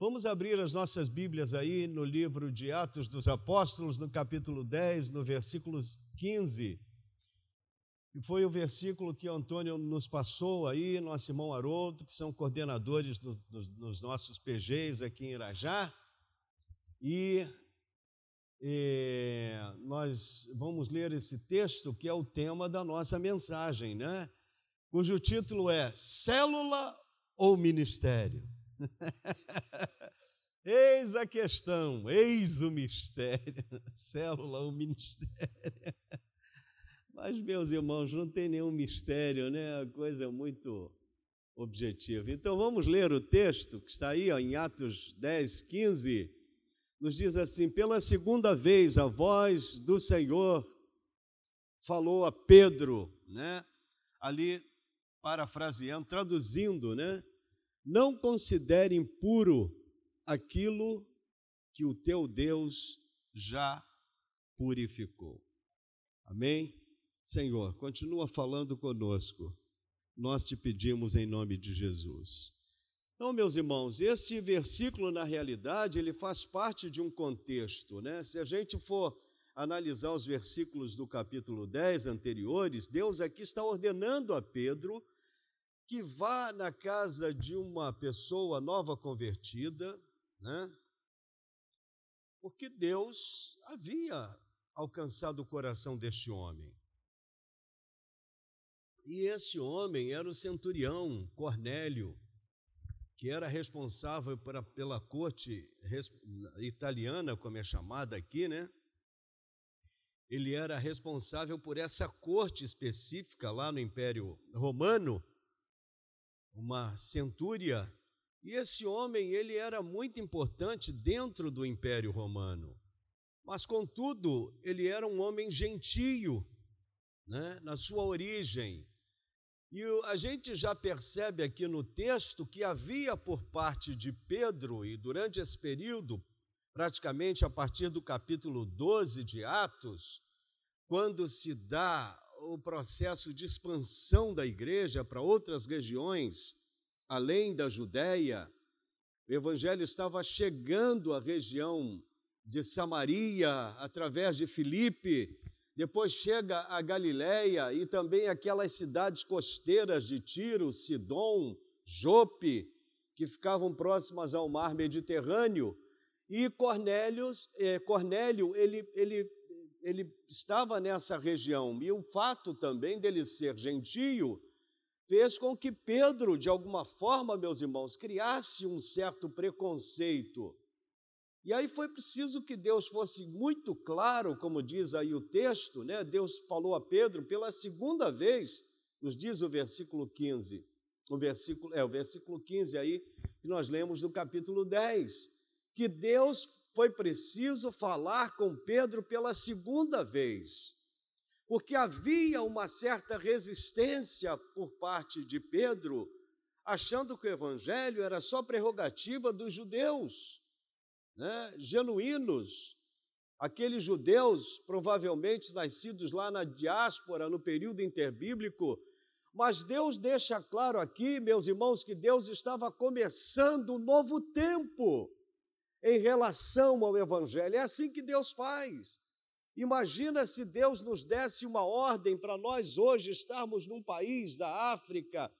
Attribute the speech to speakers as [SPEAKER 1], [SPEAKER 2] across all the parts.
[SPEAKER 1] Vamos abrir as nossas Bíblias aí no livro de Atos dos Apóstolos, no capítulo 10, no versículo 15. E foi o versículo que Antônio nos passou aí, nosso irmão Haroldo, que são coordenadores do, dos, dos nossos PGs aqui em Irajá. E e nós vamos ler esse texto que é o tema da nossa mensagem, né? Cujo título é Célula ou Ministério? eis a questão, eis o mistério. Célula ou ministério? Mas, meus irmãos, não tem nenhum mistério, né? A coisa é muito objetiva. Então, vamos ler o texto que está aí ó, em Atos 10, 15 nos diz assim: pela segunda vez a voz do Senhor falou a Pedro, né? Ali parafraseando, traduzindo, né? Não considere impuro aquilo que o teu Deus já purificou. Amém? Senhor, continua falando conosco. Nós te pedimos em nome de Jesus. Então, meus irmãos, este versículo, na realidade, ele faz parte de um contexto, né? Se a gente for analisar os versículos do capítulo 10 anteriores, Deus aqui está ordenando a Pedro que vá na casa de uma pessoa nova convertida, né? Porque Deus havia alcançado o coração deste homem. E este homem era o centurião Cornélio, que era responsável pela, pela corte italiana, como é chamada aqui, né? Ele era responsável por essa corte específica lá no Império Romano, uma centúria. E esse homem, ele era muito importante dentro do Império Romano. Mas, contudo, ele era um homem gentio, né? na sua origem. E a gente já percebe aqui no texto que havia por parte de Pedro, e durante esse período, praticamente a partir do capítulo 12 de Atos, quando se dá o processo de expansão da igreja para outras regiões, além da Judéia, o evangelho estava chegando à região de Samaria através de Filipe, depois chega a Galiléia e também aquelas cidades costeiras de Tiro, Sidom, Jope, que ficavam próximas ao mar Mediterrâneo. E Cornélios, eh, Cornélio, ele, ele, ele estava nessa região. E o fato também dele ser gentio fez com que Pedro, de alguma forma, meus irmãos, criasse um certo preconceito e aí foi preciso que Deus fosse muito claro, como diz aí o texto, né? Deus falou a Pedro pela segunda vez, nos diz o versículo 15. O versículo, é o versículo 15 aí que nós lemos do capítulo 10, que Deus foi preciso falar com Pedro pela segunda vez, porque havia uma certa resistência por parte de Pedro, achando que o evangelho era só prerrogativa dos judeus né, genuínos, aqueles judeus provavelmente nascidos lá na diáspora, no período interbíblico, mas Deus deixa claro aqui, meus irmãos, que Deus estava começando um novo tempo em relação ao Evangelho. É assim que Deus faz. Imagina se Deus nos desse uma ordem para nós hoje estarmos num país da África,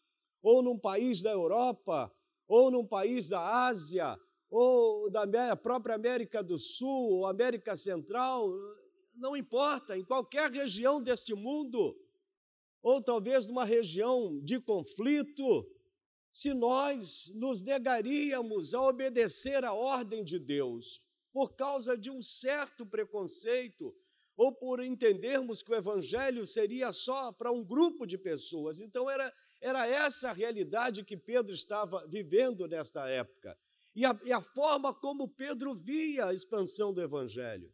[SPEAKER 1] ou num país da Europa, ou num país da Ásia, ou da própria América do Sul, ou América Central, não importa, em qualquer região deste mundo, ou talvez numa região de conflito, se nós nos negaríamos a obedecer à ordem de Deus por causa de um certo preconceito, ou por entendermos que o evangelho seria só para um grupo de pessoas. Então era, era essa a realidade que Pedro estava vivendo nesta época e a, e a forma como Pedro via a expansão do Evangelho,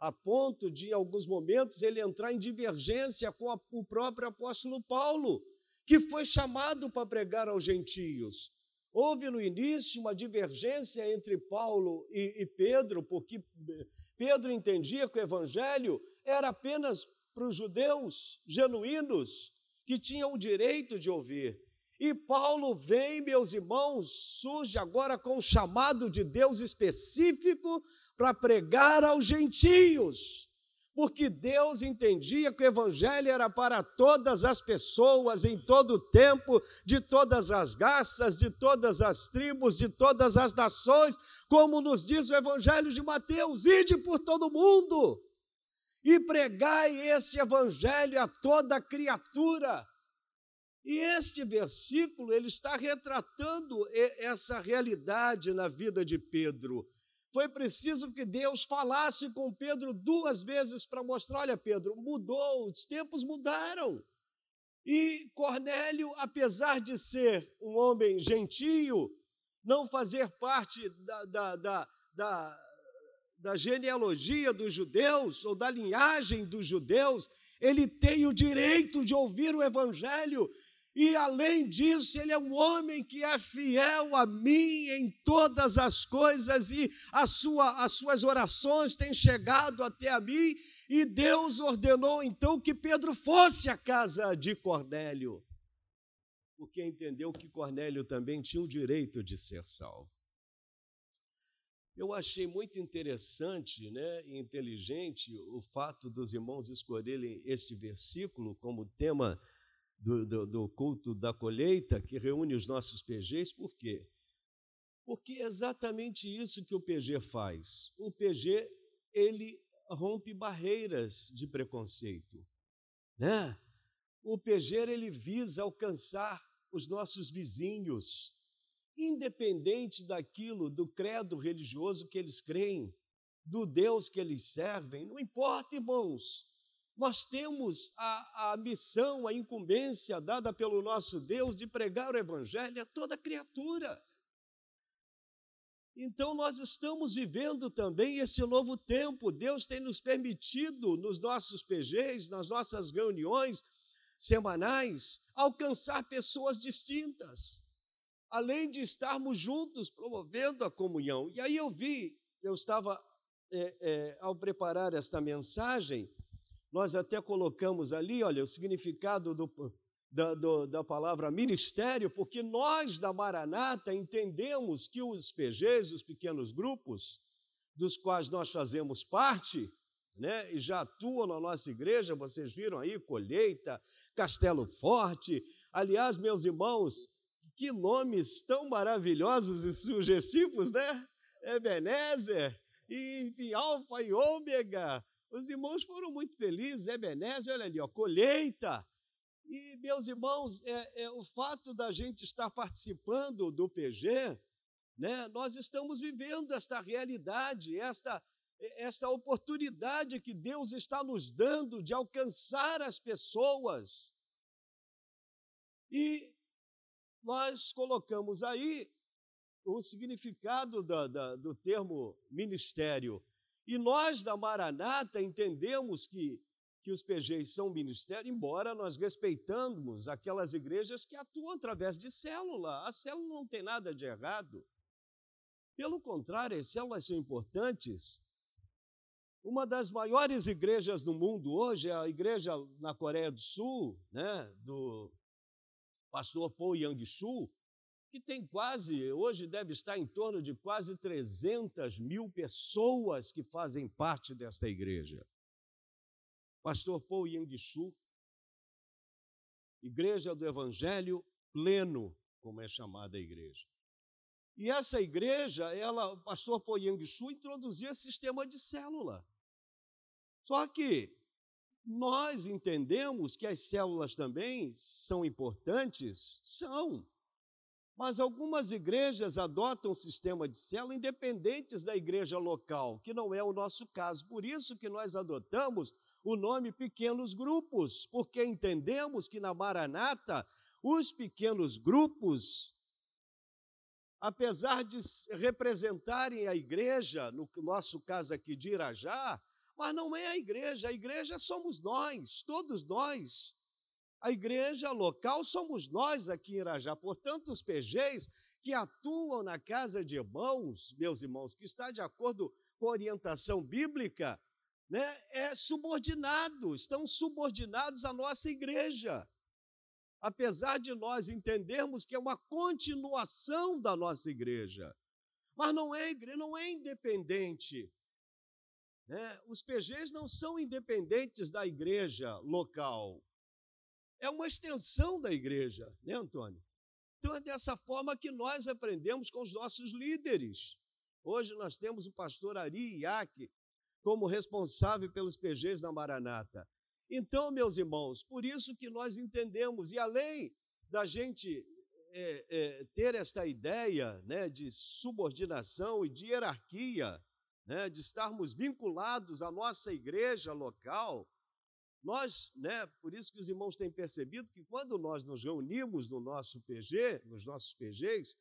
[SPEAKER 1] a ponto de, em alguns momentos, ele entrar em divergência com a, o próprio apóstolo Paulo, que foi chamado para pregar aos gentios. Houve no início uma divergência entre Paulo e, e Pedro, porque Pedro entendia que o Evangelho era apenas para os judeus genuínos que tinham o direito de ouvir. E Paulo vem, meus irmãos, surge agora com um chamado de Deus específico para pregar aos gentios porque Deus entendia que o Evangelho era para todas as pessoas, em todo o tempo, de todas as raças, de todas as tribos, de todas as nações, como nos diz o Evangelho de Mateus: ide por todo mundo e pregai este Evangelho a toda criatura. E este versículo ele está retratando essa realidade na vida de Pedro foi preciso que Deus falasse com Pedro duas vezes para mostrar: olha, Pedro, mudou, os tempos mudaram. E Cornélio, apesar de ser um homem gentio, não fazer parte da, da, da, da, da genealogia dos judeus ou da linhagem dos judeus, ele tem o direito de ouvir o evangelho e além disso, ele é um homem que é fiel a mim em todas as coisas, e sua, as suas orações têm chegado até a mim. E Deus ordenou então que Pedro fosse à casa de Cornélio, porque entendeu que Cornélio também tinha o direito de ser salvo. Eu achei muito interessante né, e inteligente o fato dos irmãos escolherem este versículo como tema do, do, do culto da colheita, que reúne os nossos PGs, por quê? Porque é exatamente isso que o PG faz. O PG, ele rompe barreiras de preconceito, né? O PG, ele visa alcançar os nossos vizinhos, independente daquilo, do credo religioso que eles creem, do Deus que eles servem, não importa, irmãos. Nós temos a, a missão, a incumbência dada pelo nosso Deus de pregar o Evangelho a toda criatura. Então, nós estamos vivendo também este novo tempo. Deus tem nos permitido, nos nossos PGs, nas nossas reuniões semanais, alcançar pessoas distintas, além de estarmos juntos promovendo a comunhão. E aí eu vi, eu estava, é, é, ao preparar esta mensagem, nós até colocamos ali, olha, o significado do, da, do, da palavra ministério, porque nós da Maranata entendemos que os PGs, os pequenos grupos, dos quais nós fazemos parte, né, e já atuam na nossa igreja, vocês viram aí, Colheita, Castelo Forte. Aliás, meus irmãos, que nomes tão maravilhosos e sugestivos, né? Ebenezer, e, e Alfa e Ômega, os irmãos foram muito felizes, Ebenezer, olha ali, ó, colheita. E, meus irmãos, é, é, o fato da gente estar participando do PG, né, nós estamos vivendo esta realidade, esta, esta oportunidade que Deus está nos dando de alcançar as pessoas. E nós colocamos aí o significado da, da, do termo ministério e nós da Maranata entendemos que, que os PGs são ministério, embora nós respeitamos aquelas igrejas que atuam através de célula. A célula não tem nada de errado. Pelo contrário, as células são importantes. Uma das maiores igrejas do mundo hoje é a igreja na Coreia do Sul, né, do pastor Paul Yang-shu, que tem quase, hoje deve estar em torno de quase 300 mil pessoas que fazem parte desta igreja. Pastor Paul Yang-shu, Igreja do Evangelho Pleno, como é chamada a igreja. E essa igreja, ela, o pastor Paul Yang-shu introduzia sistema de célula. Só que nós entendemos que as células também são importantes? São. Mas algumas igrejas adotam o sistema de célula independentes da igreja local, que não é o nosso caso. Por isso que nós adotamos o nome pequenos grupos, porque entendemos que na Maranata os pequenos grupos, apesar de representarem a igreja, no nosso caso aqui de Irajá, mas não é a igreja, a igreja somos nós, todos nós. A igreja local somos nós aqui em Irajá. Portanto, os PGs que atuam na casa de irmãos, meus irmãos, que está de acordo com a orientação bíblica, né, é subordinado, estão subordinados à nossa igreja. apesar de nós entendermos que é uma continuação da nossa igreja. Mas não é igreja, não é independente. Né? Os PGs não são independentes da igreja local. É uma extensão da igreja, né, Antônio? Então é dessa forma que nós aprendemos com os nossos líderes. Hoje nós temos o pastor Ari Iac como responsável pelos PGs da Maranata. Então, meus irmãos, por isso que nós entendemos, e além da gente é, é, ter esta ideia né, de subordinação e de hierarquia, né, de estarmos vinculados à nossa igreja local, nós, né, por isso que os irmãos têm percebido que quando nós nos reunimos no nosso PG, nos nossos PGs,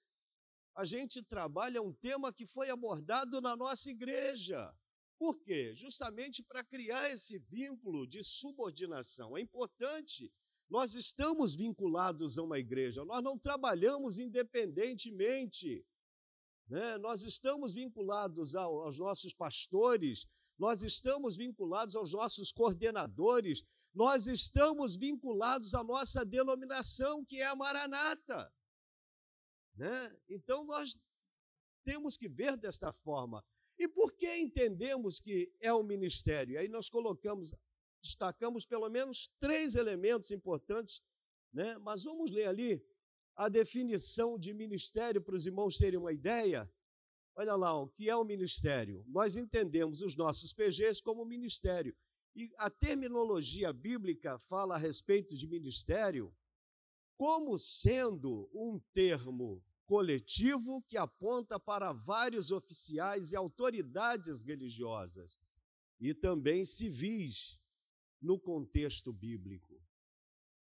[SPEAKER 1] a gente trabalha um tema que foi abordado na nossa igreja. Por quê? Justamente para criar esse vínculo de subordinação. É importante, nós estamos vinculados a uma igreja, nós não trabalhamos independentemente. Né? Nós estamos vinculados aos nossos pastores, nós estamos vinculados aos nossos coordenadores, nós estamos vinculados à nossa denominação, que é a Maranata. Né? Então nós temos que ver desta forma. E por que entendemos que é o ministério? Aí nós colocamos, destacamos pelo menos três elementos importantes, né? mas vamos ler ali a definição de ministério para os irmãos terem uma ideia. Olha lá, o que é o ministério? Nós entendemos os nossos PGs como ministério. E a terminologia bíblica fala a respeito de ministério como sendo um termo coletivo que aponta para vários oficiais e autoridades religiosas e também civis no contexto bíblico.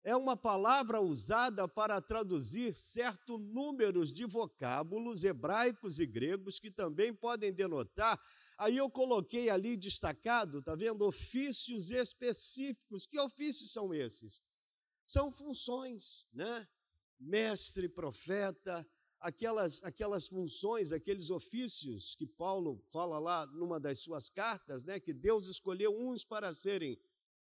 [SPEAKER 1] É uma palavra usada para traduzir certo número de vocábulos hebraicos e gregos que também podem denotar. Aí eu coloquei ali destacado, tá vendo? Ofícios específicos. Que ofícios são esses? São funções, né? Mestre, profeta, aquelas, aquelas funções, aqueles ofícios que Paulo fala lá numa das suas cartas, né, que Deus escolheu uns para serem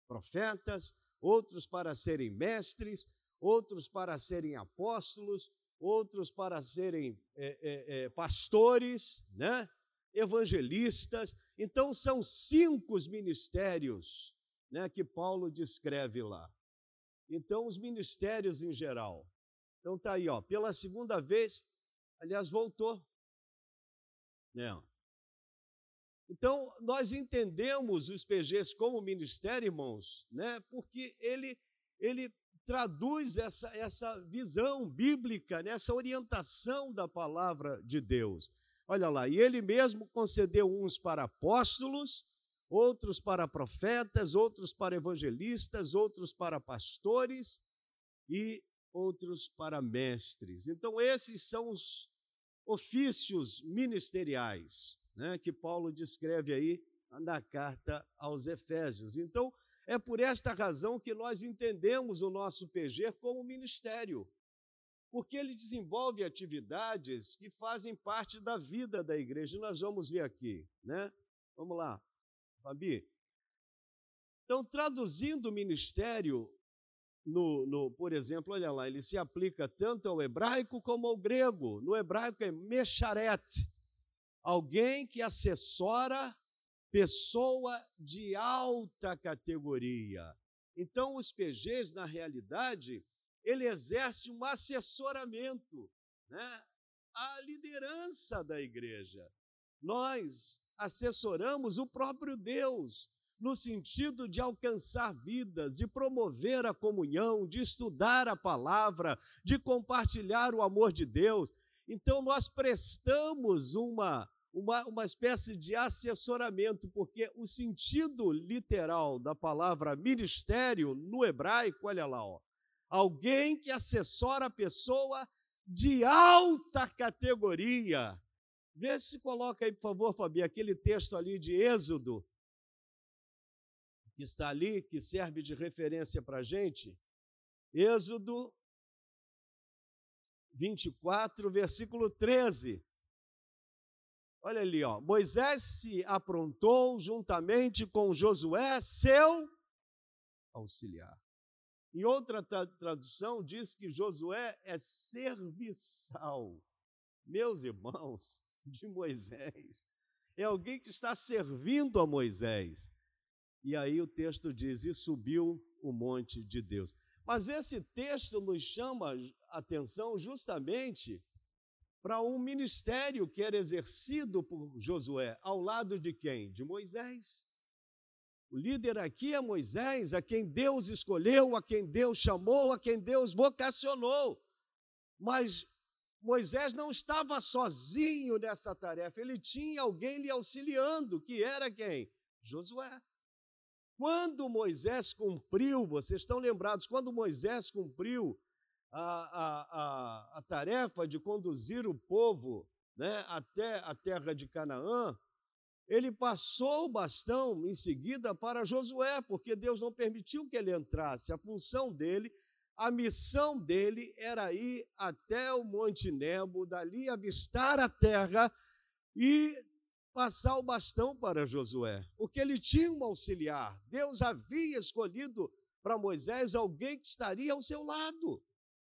[SPEAKER 1] profetas, outros para serem mestres, outros para serem apóstolos, outros para serem é, é, é, pastores, né, evangelistas. Então, são cinco os ministérios né, que Paulo descreve lá. Então, os ministérios em geral. Então tá aí, ó, pela segunda vez, aliás, voltou. Né? Então, nós entendemos os PGs como ministério, irmãos, né? porque ele, ele traduz essa, essa visão bíblica, né? essa orientação da palavra de Deus. Olha lá, e ele mesmo concedeu uns para apóstolos, outros para profetas, outros para evangelistas, outros para pastores e outros para mestres. Então, esses são os ofícios ministeriais né, que Paulo descreve aí na carta aos Efésios. Então, é por esta razão que nós entendemos o nosso PG como ministério, porque ele desenvolve atividades que fazem parte da vida da igreja. Nós vamos ver aqui, né? Vamos lá, Fabi. Então, traduzindo o ministério, no, no, por exemplo, olha lá, ele se aplica tanto ao hebraico como ao grego. No hebraico é mecharet, alguém que assessora pessoa de alta categoria. Então, os PGs, na realidade, ele exerce um assessoramento né, à liderança da igreja. Nós assessoramos o próprio Deus no sentido de alcançar vidas, de promover a comunhão, de estudar a palavra, de compartilhar o amor de Deus. Então, nós prestamos uma, uma, uma espécie de assessoramento, porque o sentido literal da palavra ministério no hebraico, olha lá, ó, alguém que assessora a pessoa de alta categoria. Vê se coloca aí, por favor, Fabi, aquele texto ali de Êxodo que está ali, que serve de referência para a gente, Êxodo 24, versículo 13. Olha ali, ó. Moisés se aprontou juntamente com Josué, seu auxiliar. Em outra tradução, diz que Josué é serviçal. Meus irmãos, de Moisés. É alguém que está servindo a Moisés. E aí o texto diz: E subiu o monte de Deus. Mas esse texto nos chama a atenção justamente para um ministério que era exercido por Josué, ao lado de quem? De Moisés. O líder aqui é Moisés, a quem Deus escolheu, a quem Deus chamou, a quem Deus vocacionou. Mas Moisés não estava sozinho nessa tarefa, ele tinha alguém lhe auxiliando, que era quem? Josué. Quando Moisés cumpriu, vocês estão lembrados, quando Moisés cumpriu a, a, a, a tarefa de conduzir o povo né, até a terra de Canaã, ele passou o bastão em seguida para Josué, porque Deus não permitiu que ele entrasse. A função dele, a missão dele era ir até o Monte Nebo, dali avistar a terra e passar o bastão para Josué, porque ele tinha um auxiliar. Deus havia escolhido para Moisés alguém que estaria ao seu lado.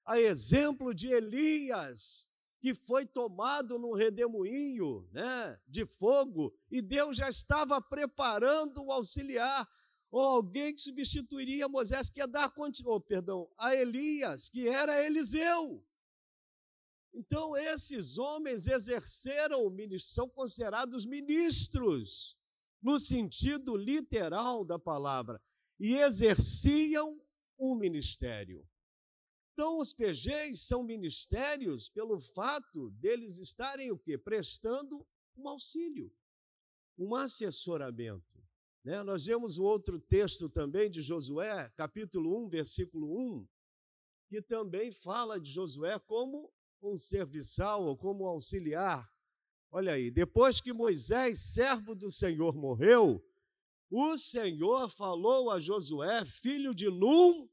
[SPEAKER 1] A exemplo de Elias, que foi tomado num redemoinho né, de fogo, e Deus já estava preparando um auxiliar, ou alguém que substituiria Moisés, que ia dar oh, perdão, a Elias, que era Eliseu. Então, esses homens exerceram o ministro, são considerados ministros, no sentido literal da palavra, e exerciam um ministério. Então, os PGs são ministérios pelo fato deles estarem o quê? Prestando um auxílio, um assessoramento. Né? Nós vemos o outro texto também de Josué, capítulo 1, versículo 1, que também fala de Josué como um serviçal ou como um auxiliar. Olha aí, depois que Moisés, servo do Senhor, morreu, o Senhor falou a Josué, filho de Num,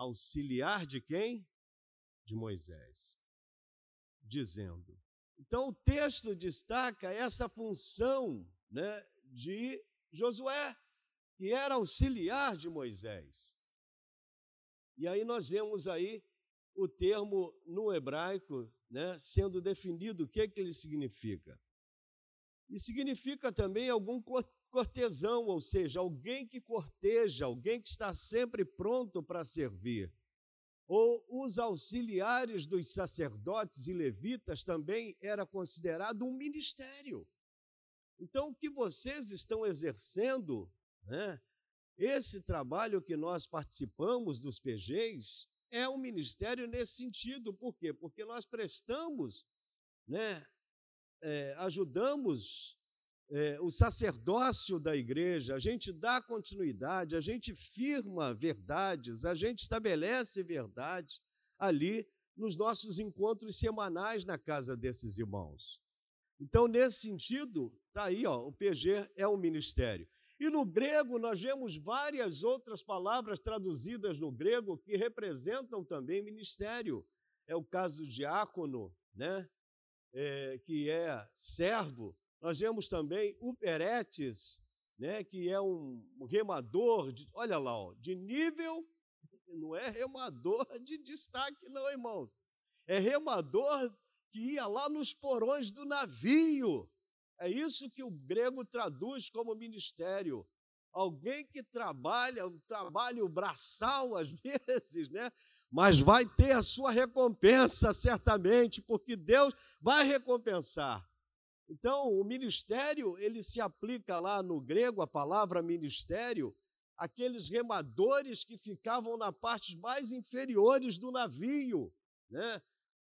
[SPEAKER 1] auxiliar de quem? De Moisés, dizendo. Então o texto destaca essa função né, de Josué, que era auxiliar de Moisés. E aí nós vemos aí o termo no hebraico, né, sendo definido, o que, que ele significa? E significa também algum cortesão, ou seja, alguém que corteja, alguém que está sempre pronto para servir. Ou os auxiliares dos sacerdotes e levitas também era considerado um ministério. Então, o que vocês estão exercendo, né, esse trabalho que nós participamos dos PGs, é um ministério nesse sentido. Por quê? Porque nós prestamos, né, é, ajudamos é, o sacerdócio da igreja, a gente dá continuidade, a gente firma verdades, a gente estabelece verdades ali nos nossos encontros semanais na casa desses irmãos. Então, nesse sentido, está aí, ó, o PG é um ministério. E no grego nós vemos várias outras palavras traduzidas no grego que representam também ministério. É o caso diácono, né? É, que é servo. Nós vemos também o peretes, né? que é um remador, de, olha lá, ó, de nível, não é remador de destaque, não, irmãos. É remador que ia lá nos porões do navio é isso que o grego traduz como ministério. Alguém que trabalha, um trabalho braçal às vezes, né? Mas vai ter a sua recompensa certamente, porque Deus vai recompensar. Então, o ministério, ele se aplica lá no grego, a palavra ministério, aqueles remadores que ficavam na parte mais inferiores do navio, né?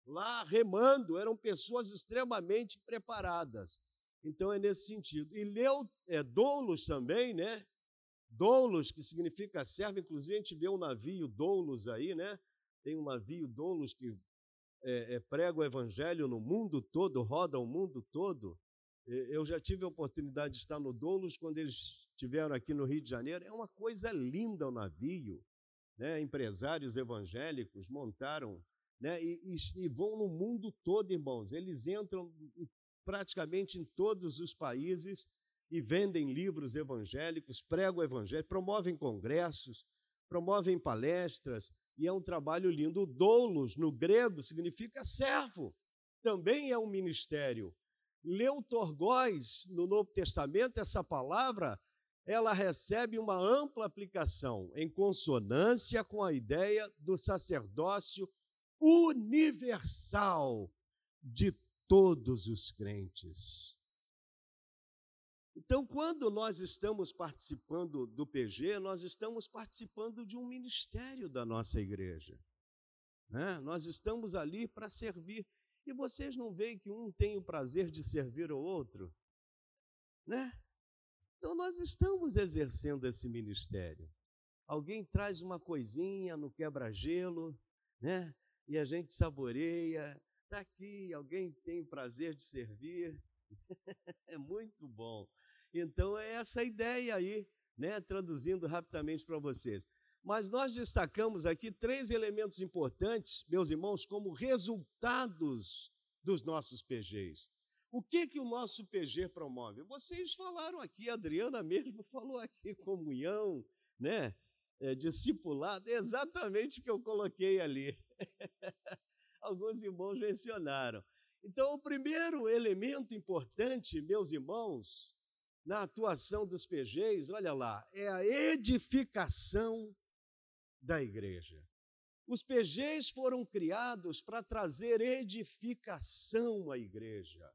[SPEAKER 1] Lá remando, eram pessoas extremamente preparadas. Então é nesse sentido. E leu é, doulos também, né? Doulos, que significa servo, inclusive a gente vê um navio doulos aí, né? Tem um navio doulos que é, é, prega o evangelho no mundo todo, roda o mundo todo. Eu já tive a oportunidade de estar no Doulos quando eles estiveram aqui no Rio de Janeiro. É uma coisa linda o navio. Né? Empresários evangélicos montaram né? E, e, e, vão no mundo todo, irmãos. Eles entram praticamente em todos os países e vendem livros evangélicos, pregam o evangelho, promovem congressos, promovem palestras, e é um trabalho lindo. Doulos, no grego, significa servo, também é um ministério. Leutorgóis, no Novo Testamento, essa palavra, ela recebe uma ampla aplicação, em consonância com a ideia do sacerdócio universal de todos os crentes. Então, quando nós estamos participando do PG, nós estamos participando de um ministério da nossa igreja. Né? Nós estamos ali para servir. E vocês não veem que um tem o prazer de servir o outro? Né? Então, nós estamos exercendo esse ministério. Alguém traz uma coisinha no quebra-gelo, né? e a gente saboreia. Está aqui, alguém tem o prazer de servir. é muito bom. Então, é essa ideia aí, né, traduzindo rapidamente para vocês. Mas nós destacamos aqui três elementos importantes, meus irmãos, como resultados dos nossos PGs. O que que o nosso PG promove? Vocês falaram aqui, a Adriana mesmo falou aqui, comunhão, né? É, discipulado, é exatamente o que eu coloquei ali. Alguns irmãos mencionaram. Então, o primeiro elemento importante, meus irmãos, na atuação dos PGs, olha lá, é a edificação da igreja. Os PGs foram criados para trazer edificação à igreja.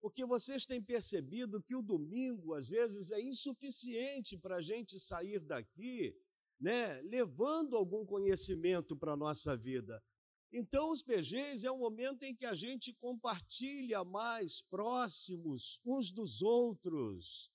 [SPEAKER 1] Porque vocês têm percebido que o domingo, às vezes, é insuficiente para a gente sair daqui, né, levando algum conhecimento para a nossa vida. Então, os PGs é um momento em que a gente compartilha mais próximos uns dos outros.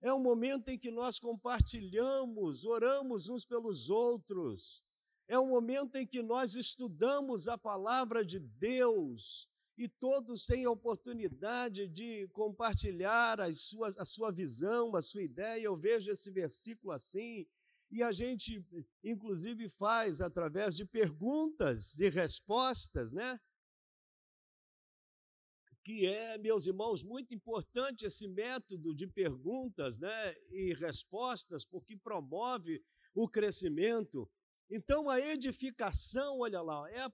[SPEAKER 1] É um momento em que nós compartilhamos, oramos uns pelos outros. É um momento em que nós estudamos a palavra de Deus e todos têm a oportunidade de compartilhar a sua, a sua visão, a sua ideia. Eu vejo esse versículo assim, e a gente, inclusive, faz através de perguntas e respostas, né? Que é, meus irmãos, muito importante esse método de perguntas né, e respostas, porque promove o crescimento. Então, a edificação, olha lá, é a,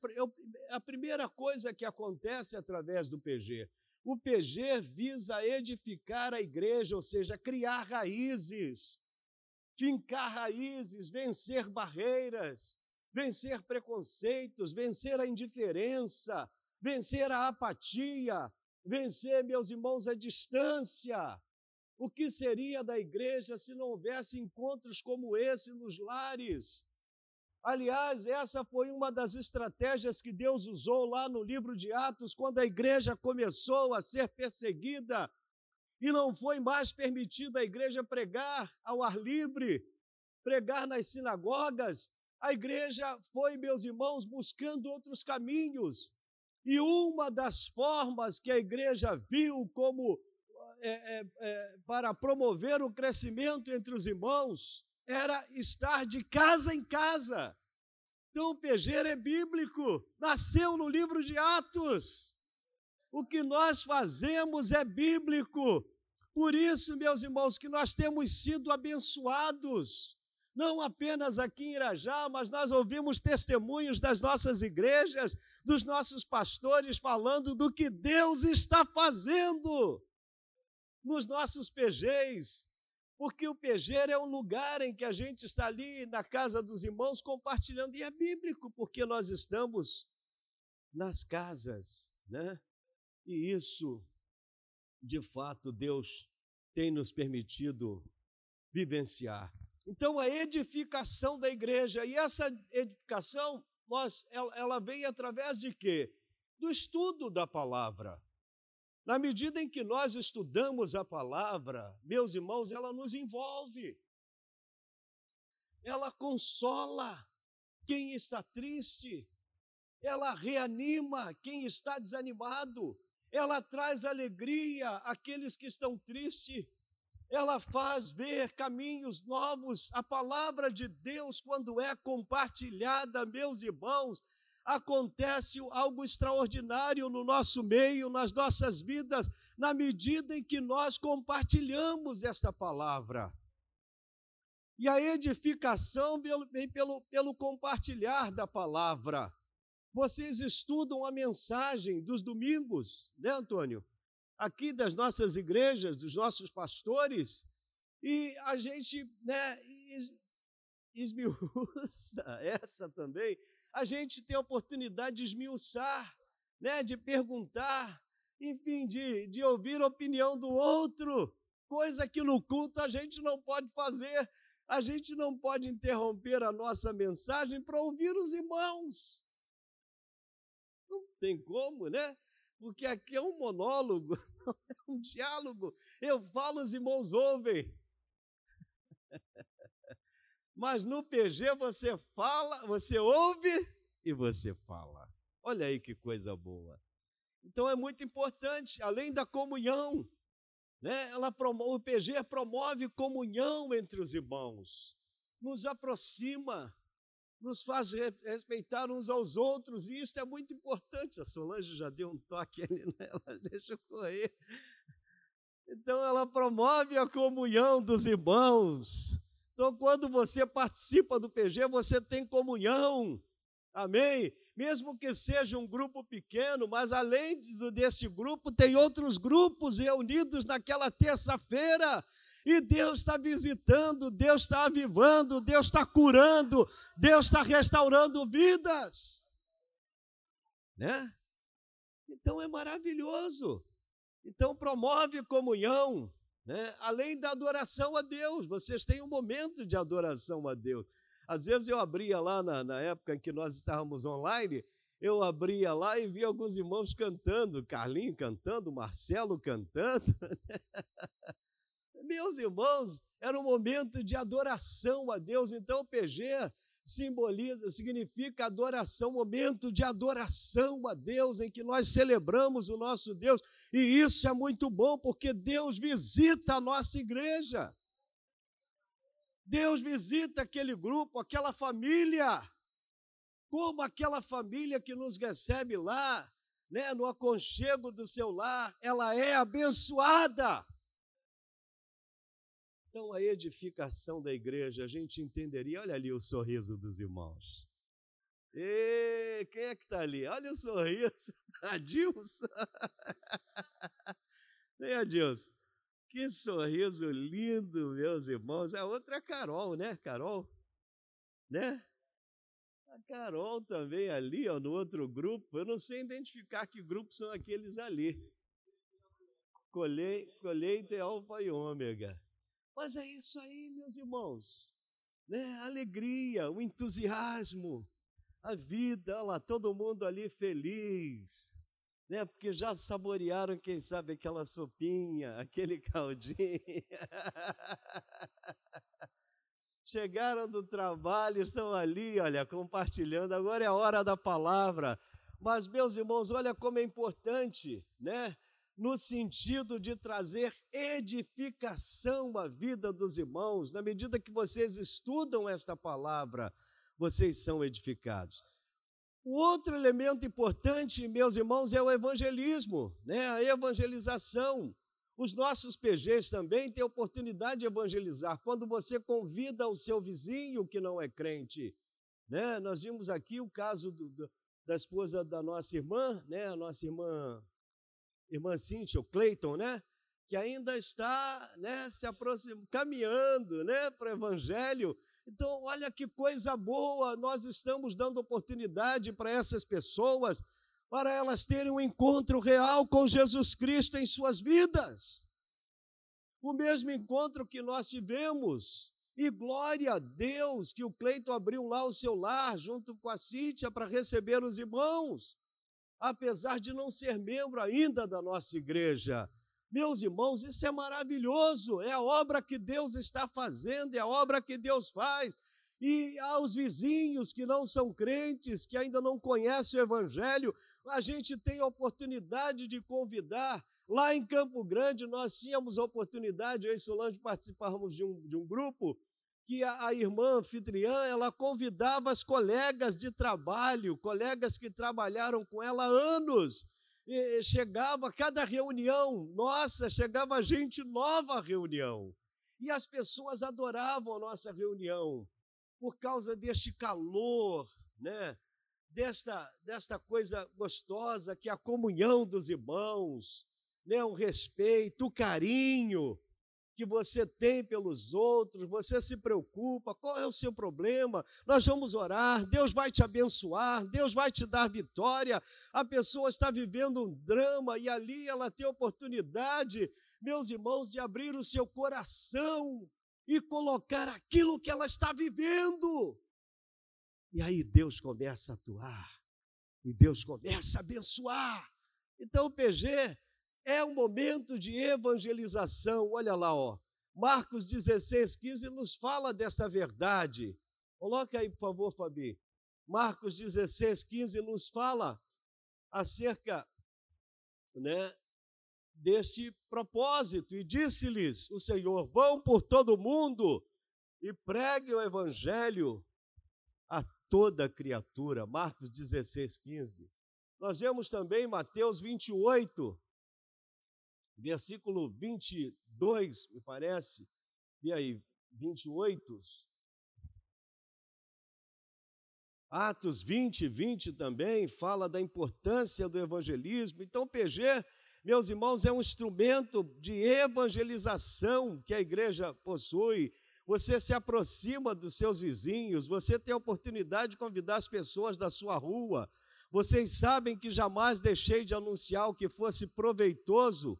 [SPEAKER 1] é a primeira coisa que acontece através do PG. O PG visa edificar a igreja, ou seja, criar raízes fincar raízes, vencer barreiras, vencer preconceitos, vencer a indiferença, vencer a apatia, vencer, meus irmãos, a distância. O que seria da igreja se não houvesse encontros como esse nos lares? Aliás, essa foi uma das estratégias que Deus usou lá no livro de Atos, quando a igreja começou a ser perseguida e não foi mais permitido a igreja pregar ao ar livre, pregar nas sinagogas. A igreja foi, meus irmãos, buscando outros caminhos. E uma das formas que a igreja viu como é, é, é, para promover o crescimento entre os irmãos era estar de casa em casa. Então, o pejeiro é bíblico, nasceu no livro de Atos. O que nós fazemos é bíblico. Por isso, meus irmãos, que nós temos sido abençoados, não apenas aqui em Irajá, mas nós ouvimos testemunhos das nossas igrejas, dos nossos pastores falando do que Deus está fazendo nos nossos PGs, porque o PG é um lugar em que a gente está ali na casa dos irmãos compartilhando, e é bíblico, porque nós estamos nas casas, né? E isso de fato Deus tem nos permitido vivenciar. Então, a edificação da igreja, e essa edificação, nós, ela, ela vem através de quê? Do estudo da palavra. Na medida em que nós estudamos a palavra, meus irmãos, ela nos envolve. Ela consola quem está triste. Ela reanima quem está desanimado ela traz alegria àqueles que estão tristes, ela faz ver caminhos novos. A palavra de Deus, quando é compartilhada, meus irmãos, acontece algo extraordinário no nosso meio, nas nossas vidas, na medida em que nós compartilhamos esta palavra. E a edificação vem pelo, pelo compartilhar da palavra. Vocês estudam a mensagem dos domingos, né, Antônio? Aqui das nossas igrejas, dos nossos pastores, e a gente, né, esmiuça essa também. A gente tem a oportunidade de esmiuçar, né, de perguntar, enfim, de, de ouvir a opinião do outro, coisa que no culto a gente não pode fazer. A gente não pode interromper a nossa mensagem para ouvir os irmãos. Tem como, né? Porque aqui é um monólogo, é um diálogo. Eu falo, os irmãos ouvem. Mas no PG você fala, você ouve e você fala. Olha aí que coisa boa. Então é muito importante, além da comunhão, né? Ela o PG promove comunhão entre os irmãos, nos aproxima, nos faz respeitar uns aos outros, e isso é muito importante. A Solange já deu um toque ali nela, deixa eu correr. Então, ela promove a comunhão dos irmãos. Então, quando você participa do PG, você tem comunhão. Amém? Mesmo que seja um grupo pequeno, mas além desse grupo, tem outros grupos reunidos naquela terça-feira e Deus está visitando, Deus está avivando, Deus está curando, Deus está restaurando vidas. Né? Então é maravilhoso. Então promove comunhão, né? além da adoração a Deus. Vocês têm um momento de adoração a Deus. Às vezes eu abria lá na, na época em que nós estávamos online, eu abria lá e via alguns irmãos cantando, Carlinho cantando, Marcelo cantando. Meus irmãos, era um momento de adoração a Deus. Então, o PG simboliza, significa adoração, momento de adoração a Deus, em que nós celebramos o nosso Deus. E isso é muito bom, porque Deus visita a nossa igreja. Deus visita aquele grupo, aquela família, como aquela família que nos recebe lá, né, no aconchego do seu lar, ela é abençoada. Então, a edificação da igreja, a gente entenderia. Olha ali o sorriso dos irmãos. E quem é que está ali? Olha o sorriso. Adilson. Vem, Adilson. Que sorriso lindo, meus irmãos. A outra é a Carol, né, Carol? Né? A Carol também ali, ó, no outro grupo. Eu não sei identificar que grupos são aqueles ali. Colheita, colheita é alfa e ômega. Mas é isso aí, meus irmãos. Né? A alegria, o entusiasmo, a vida, olha lá, todo mundo ali feliz. Né? Porque já saborearam, quem sabe, aquela sopinha, aquele caldinho. Chegaram do trabalho, estão ali, olha, compartilhando. Agora é a hora da palavra. Mas, meus irmãos, olha como é importante, né? No sentido de trazer edificação à vida dos irmãos. Na medida que vocês estudam esta palavra, vocês são edificados. O outro elemento importante, meus irmãos, é o evangelismo, né? a evangelização. Os nossos PGs também têm oportunidade de evangelizar. Quando você convida o seu vizinho que não é crente, né? Nós vimos aqui o caso do, do, da esposa da nossa irmã, né? A nossa irmã irmã Cíntia, o Cleiton, né? Que ainda está né, se aproximando, caminhando né, para o Evangelho. Então, olha que coisa boa, nós estamos dando oportunidade para essas pessoas, para elas terem um encontro real com Jesus Cristo em suas vidas. O mesmo encontro que nós tivemos. E glória a Deus que o Cleiton abriu lá o seu lar junto com a Cíntia para receber os irmãos apesar de não ser membro ainda da nossa igreja. Meus irmãos, isso é maravilhoso, é a obra que Deus está fazendo, é a obra que Deus faz. E aos vizinhos que não são crentes, que ainda não conhecem o Evangelho, a gente tem a oportunidade de convidar. Lá em Campo Grande, nós tínhamos a oportunidade, eu e Solange participávamos de um, de um grupo que a, a, irmã anfitriã ela convidava as colegas de trabalho, colegas que trabalharam com ela há anos. E chegava cada reunião, nossa, chegava gente nova à reunião. E as pessoas adoravam a nossa reunião por causa deste calor, né? Desta, desta coisa gostosa que é a comunhão dos irmãos, né? o respeito, o carinho que você tem pelos outros, você se preocupa, qual é o seu problema? Nós vamos orar, Deus vai te abençoar, Deus vai te dar vitória. A pessoa está vivendo um drama e ali ela tem oportunidade, meus irmãos, de abrir o seu coração e colocar aquilo que ela está vivendo. E aí Deus começa a atuar, e Deus começa a abençoar. Então PG é um momento de evangelização. Olha lá, ó. Marcos 16, 15 nos fala desta verdade. Coloca aí, por favor, Fabi. Marcos 16, 15 nos fala acerca né, deste propósito. E disse-lhes o Senhor: vão por todo o mundo e preguem o evangelho a toda criatura. Marcos 16, 15. Nós vemos também Mateus 28, versículo 22, me parece, e aí, 28. Atos 20, 20 também fala da importância do evangelismo. Então, o PG, meus irmãos, é um instrumento de evangelização que a igreja possui. Você se aproxima dos seus vizinhos, você tem a oportunidade de convidar as pessoas da sua rua. Vocês sabem que jamais deixei de anunciar o que fosse proveitoso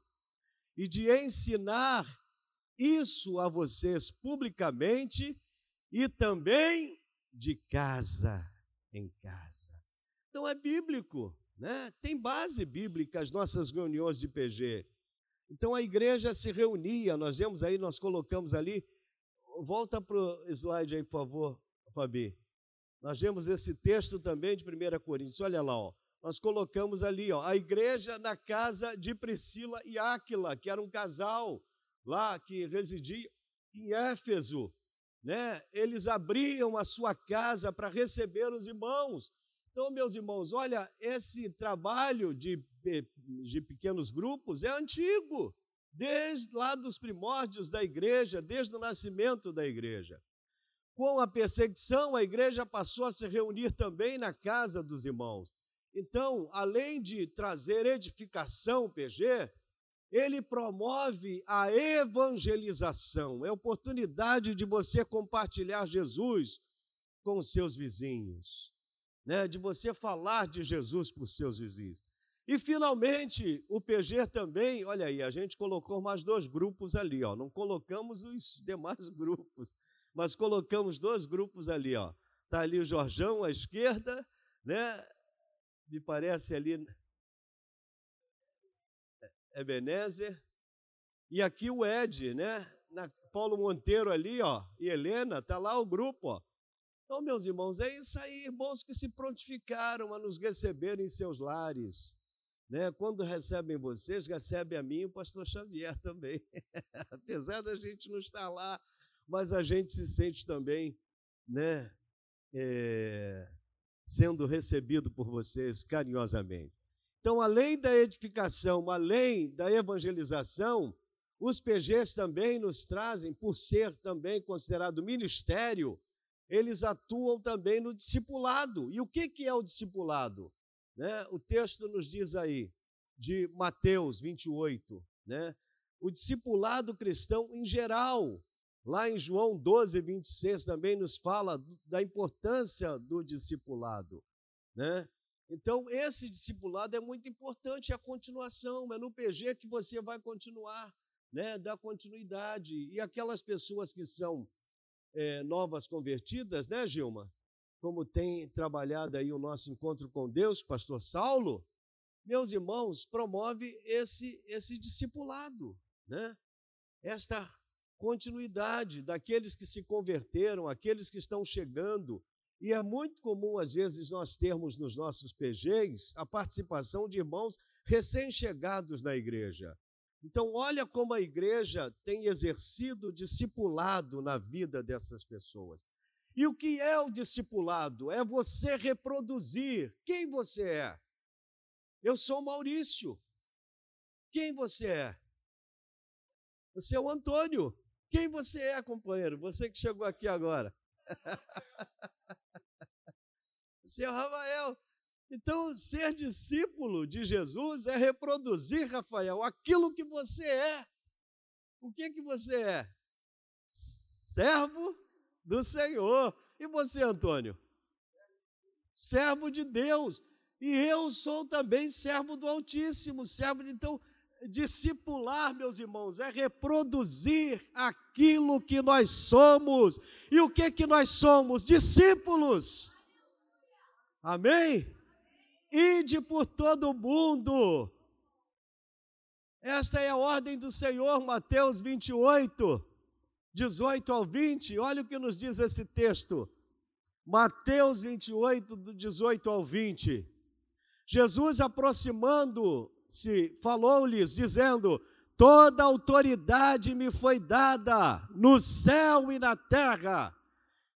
[SPEAKER 1] e de ensinar isso a vocês publicamente e também de casa em casa. Então é bíblico, né? Tem base bíblica as nossas reuniões de PG. Então a igreja se reunia, nós vemos aí, nós colocamos ali. Volta para o slide aí, por favor, Fabi. Nós vemos esse texto também de 1 Coríntios. Olha lá, ó nós colocamos ali, ó, a igreja na casa de Priscila e Áquila, que era um casal lá que residia em Éfeso, né? Eles abriam a sua casa para receber os irmãos. Então, meus irmãos, olha, esse trabalho de, de pequenos grupos é antigo, desde lá dos primórdios da igreja, desde o nascimento da igreja. Com a perseguição, a igreja passou a se reunir também na casa dos irmãos. Então, além de trazer edificação, PG, ele promove a evangelização, é oportunidade de você compartilhar Jesus com os seus vizinhos, né? de você falar de Jesus para os seus vizinhos. E, finalmente, o PG também, olha aí, a gente colocou mais dois grupos ali, ó. não colocamos os demais grupos, mas colocamos dois grupos ali. Está ali o Jorjão à esquerda, né? Me parece ali Ebenezer, e aqui o Ed, né? Na, Paulo Monteiro ali, ó, e Helena, tá lá o grupo, ó. Então, meus irmãos, é isso aí, irmãos que se prontificaram a nos receber em seus lares. Né? Quando recebem vocês, recebe a mim e o pastor Xavier também. Apesar da gente não estar lá, mas a gente se sente também, né? É, sendo recebido por vocês carinhosamente. Então, além da edificação, além da evangelização, os PGs também nos trazem, por ser também considerado ministério, eles atuam também no discipulado. E o que, que é o discipulado? Né? O texto nos diz aí, de Mateus 28, né? o discipulado cristão em geral, Lá em João 12, 26 também nos fala da importância do discipulado, né? Então, esse discipulado é muito importante, é a continuação, é no PG que você vai continuar, né? Dar continuidade. E aquelas pessoas que são é, novas convertidas, né, Gilma? Como tem trabalhado aí o nosso encontro com Deus, pastor Saulo, meus irmãos, promove esse, esse discipulado, né? Esta continuidade daqueles que se converteram, aqueles que estão chegando. E é muito comum, às vezes, nós termos nos nossos PGs a participação de irmãos recém-chegados na igreja. Então, olha como a igreja tem exercido discipulado na vida dessas pessoas. E o que é o discipulado? É você reproduzir quem você é. Eu sou Maurício. Quem você é? Você é o Antônio. Quem você é, companheiro? Você que chegou aqui agora. Seu Rafael. Então, ser discípulo de Jesus é reproduzir, Rafael, aquilo que você é. O que que você é? Servo do Senhor. E você, Antônio? Servo de Deus. E eu sou também servo do Altíssimo, servo de então discipular, meus irmãos, é reproduzir aquilo que nós somos. E o que que nós somos? Discípulos. Amém? Ide por todo o mundo. Esta é a ordem do Senhor, Mateus 28, 18 ao 20. Olha o que nos diz esse texto. Mateus 28, do 18 ao 20. Jesus, aproximando-se, falou-lhes, dizendo: Toda autoridade me foi dada no céu e na terra.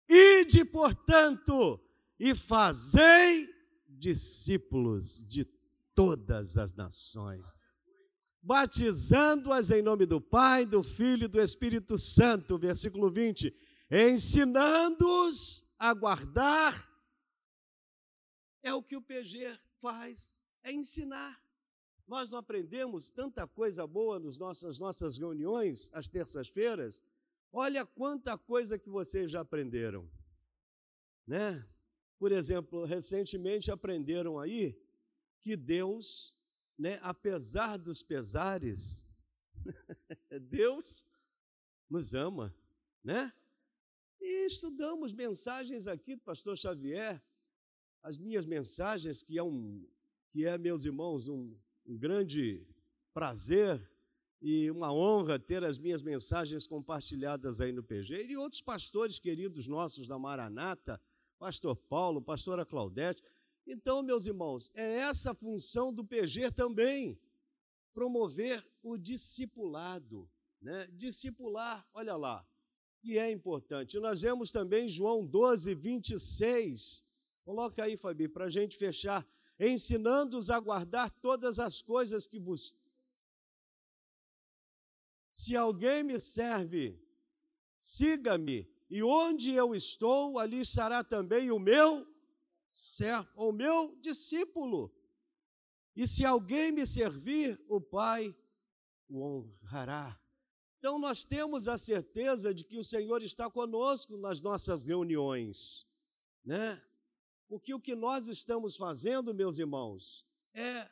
[SPEAKER 1] Ide, portanto, e fazei discípulos de todas as nações, batizando-as em nome do Pai, do Filho e do Espírito Santo, versículo 20, ensinando-os a guardar. É o que o PG faz, é ensinar. Nós não aprendemos tanta coisa boa nas nossas, nossas reuniões, às terças-feiras. Olha quanta coisa que vocês já aprenderam, né? Por exemplo, recentemente aprenderam aí que Deus, né, apesar dos pesares, Deus nos ama, né? E estudamos mensagens aqui do pastor Xavier, as minhas mensagens, que é, um, que é meus irmãos, um, um grande prazer e uma honra ter as minhas mensagens compartilhadas aí no PG, e outros pastores queridos nossos da Maranata, pastor Paulo, pastora Claudete. Então, meus irmãos, é essa a função do PG também, promover o discipulado, né? Discipular, olha lá, que é importante. Nós vemos também João 12, 26. Coloca aí, Fabi, para a gente fechar. Ensinando-os a guardar todas as coisas que vos. Se alguém me serve, siga-me, e onde eu estou, ali estará também o meu servo, o meu discípulo. E se alguém me servir, o Pai o honrará. Então nós temos a certeza de que o Senhor está conosco nas nossas reuniões, né? Porque o que nós estamos fazendo, meus irmãos, é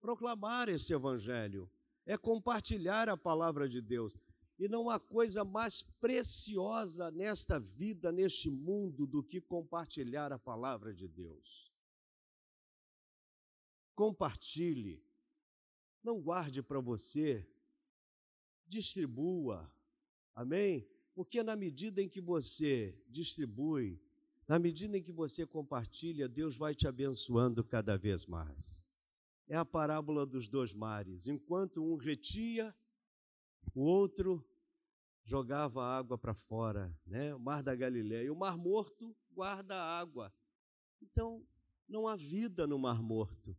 [SPEAKER 1] proclamar este evangelho, é compartilhar a palavra de Deus. E não há coisa mais preciosa nesta vida, neste mundo, do que compartilhar a palavra de Deus. Compartilhe, não guarde para você, distribua, amém? Porque na medida em que você distribui, na medida em que você compartilha, Deus vai te abençoando cada vez mais. É a parábola dos dois mares. Enquanto um retia, o outro jogava água para fora, né? O mar da Galileia. E o mar morto guarda a água. Então, não há vida no mar morto.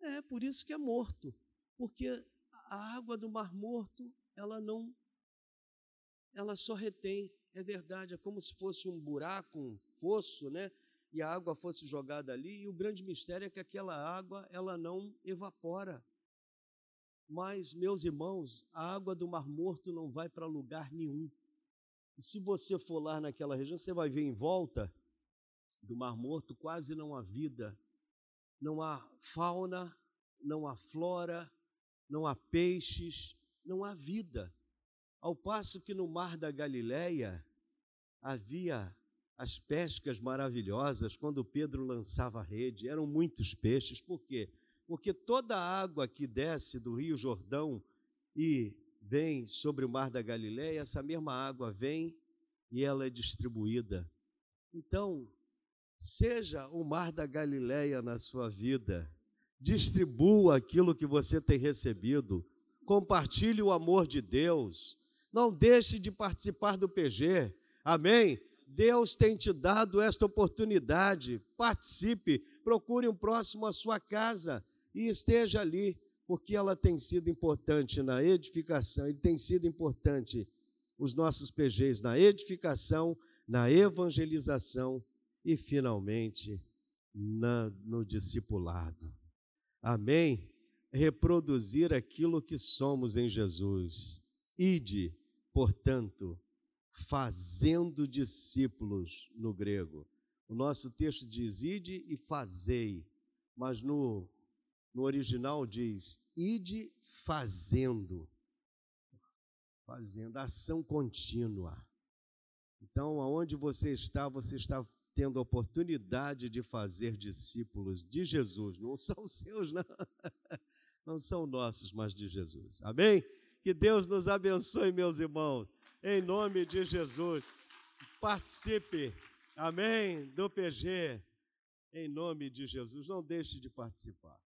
[SPEAKER 1] É por isso que é morto, porque a água do mar morto, ela não ela só retém, é verdade, é como se fosse um buraco, um fosso, né? E a água fosse jogada ali, e o grande mistério é que aquela água, ela não evapora. Mas, meus irmãos, a água do Mar Morto não vai para lugar nenhum. E se você for lá naquela região, você vai ver em volta do Mar Morto quase não há vida, não há fauna, não há flora, não há peixes, não há vida. Ao passo que no Mar da Galileia havia as pescas maravilhosas quando Pedro lançava a rede, eram muitos peixes, por quê? porque toda a água que desce do Rio Jordão e vem sobre o Mar da Galileia, essa mesma água vem e ela é distribuída. Então, seja o Mar da Galileia na sua vida, distribua aquilo que você tem recebido, compartilhe o amor de Deus, não deixe de participar do PG, amém? Deus tem te dado esta oportunidade, participe, procure um próximo à sua casa, e esteja ali porque ela tem sido importante na edificação e tem sido importante os nossos PGs na edificação, na evangelização e, finalmente, na, no discipulado. Amém? Reproduzir aquilo que somos em Jesus. Ide, portanto, fazendo discípulos no grego. O nosso texto diz ide e fazei, mas no, no original diz ide fazendo. Fazendo, ação contínua. Então, aonde você está, você está tendo a oportunidade de fazer discípulos de Jesus. Não são seus, não. Não são nossos, mas de Jesus. Amém? Que Deus nos abençoe, meus irmãos. Em nome de Jesus. Participe. Amém? Do PG. Em nome de Jesus. Não deixe de participar.